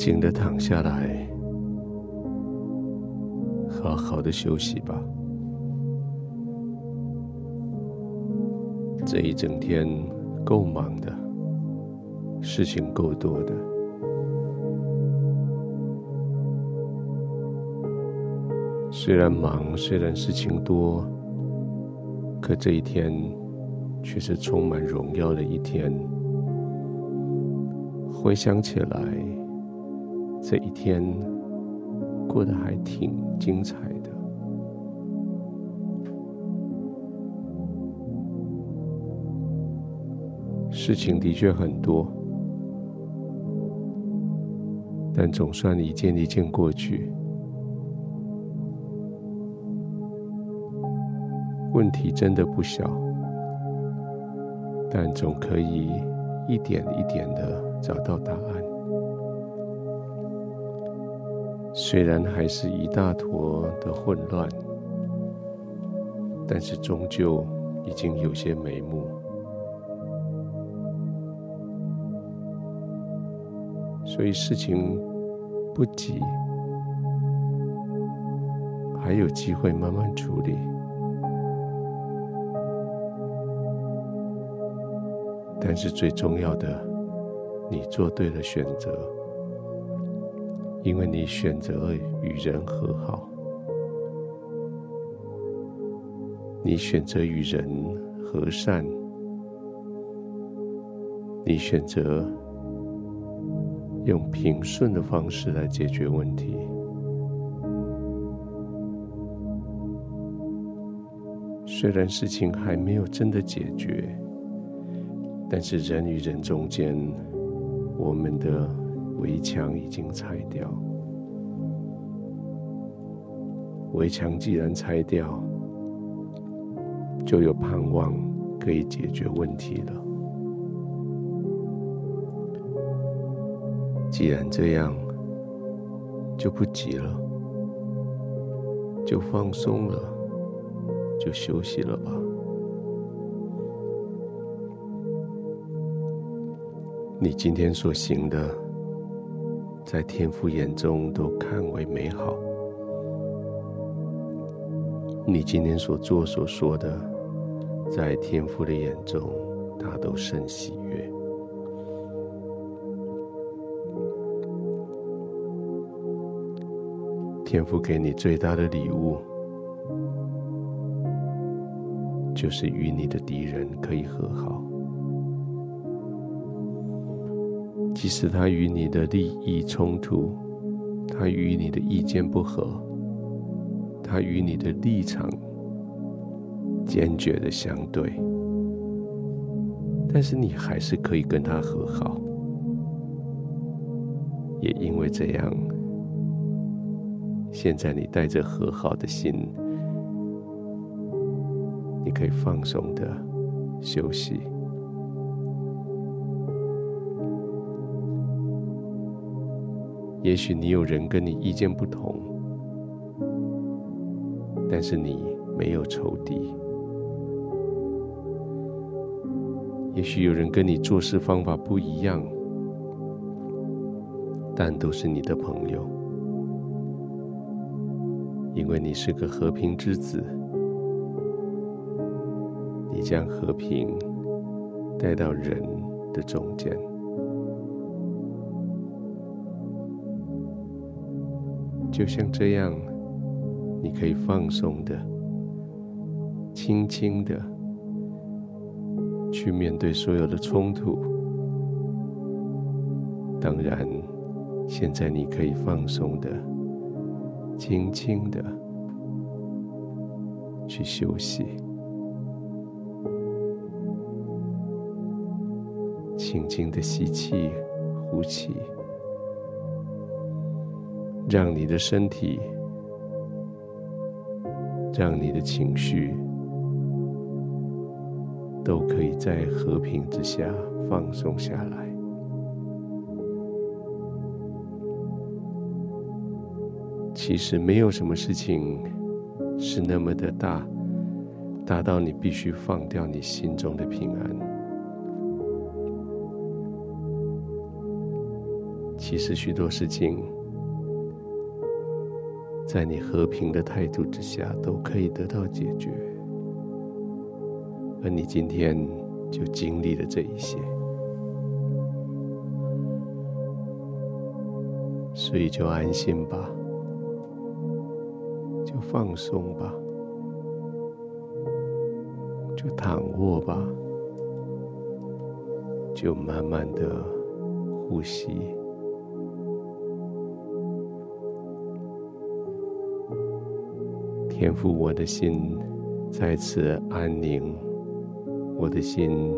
静的躺下来，好好的休息吧。这一整天够忙的，事情够多的。虽然忙，虽然事情多，可这一天却是充满荣耀的一天。回想起来，这一天过得还挺精彩的。事情的确很多，但总算一件一件过去。问题真的不小，但总可以一点一点的找到答案。虽然还是一大坨的混乱，但是终究已经有些眉目。所以事情不急，还有机会慢慢处理。但是最重要的，你做对了选择，因为你选择了与人和好，你选择与人和善，你选择用平顺的方式来解决问题。虽然事情还没有真的解决。但是人与人中间，我们的围墙已经拆掉。围墙既然拆掉，就有盼望可以解决问题了。既然这样，就不急了，就放松了，就休息了吧。你今天所行的，在天父眼中都看为美好；你今天所做所说的，在天父的眼中，他都甚喜悦。天父给你最大的礼物，就是与你的敌人可以和好。即使他与你的利益冲突，他与你的意见不合，他与你的立场坚决的相对，但是你还是可以跟他和好。也因为这样，现在你带着和好的心，你可以放松的休息。也许你有人跟你意见不同，但是你没有仇敌。也许有人跟你做事方法不一样，但都是你的朋友，因为你是个和平之子，你将和平带到人的中间。就像这样，你可以放松的、轻轻的去面对所有的冲突。当然，现在你可以放松的、轻轻的去休息，轻轻的吸气、呼气。让你的身体，让你的情绪，都可以在和平之下放松下来。其实没有什么事情是那么的大，大到你必须放掉你心中的平安。其实许多事情，在你和平的态度之下，都可以得到解决。而你今天就经历了这一些，所以就安心吧，就放松吧，就躺卧吧，就慢慢的呼吸。天父，我的心再次安宁，我的心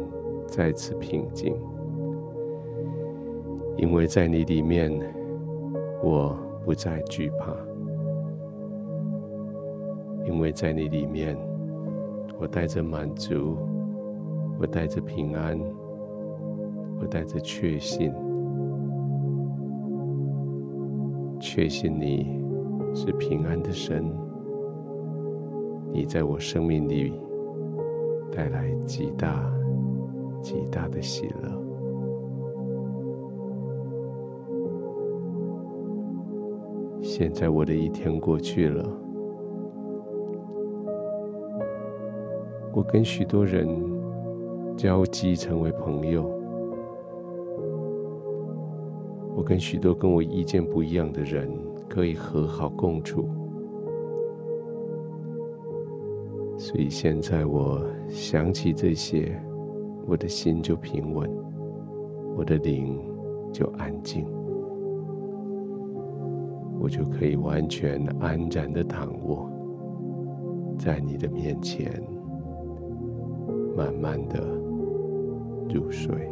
再次平静，因为在你里面，我不再惧怕；因为在你里面，我带着满足，我带着平安，我带着确信，确信你是平安的神。你在我生命里带来极大、极大的喜乐。现在我的一天过去了，我跟许多人交集成为朋友，我跟许多跟我意见不一样的人可以和好共处。所以现在我想起这些，我的心就平稳，我的灵就安静，我就可以完全安然的躺卧在你的面前，慢慢的入睡。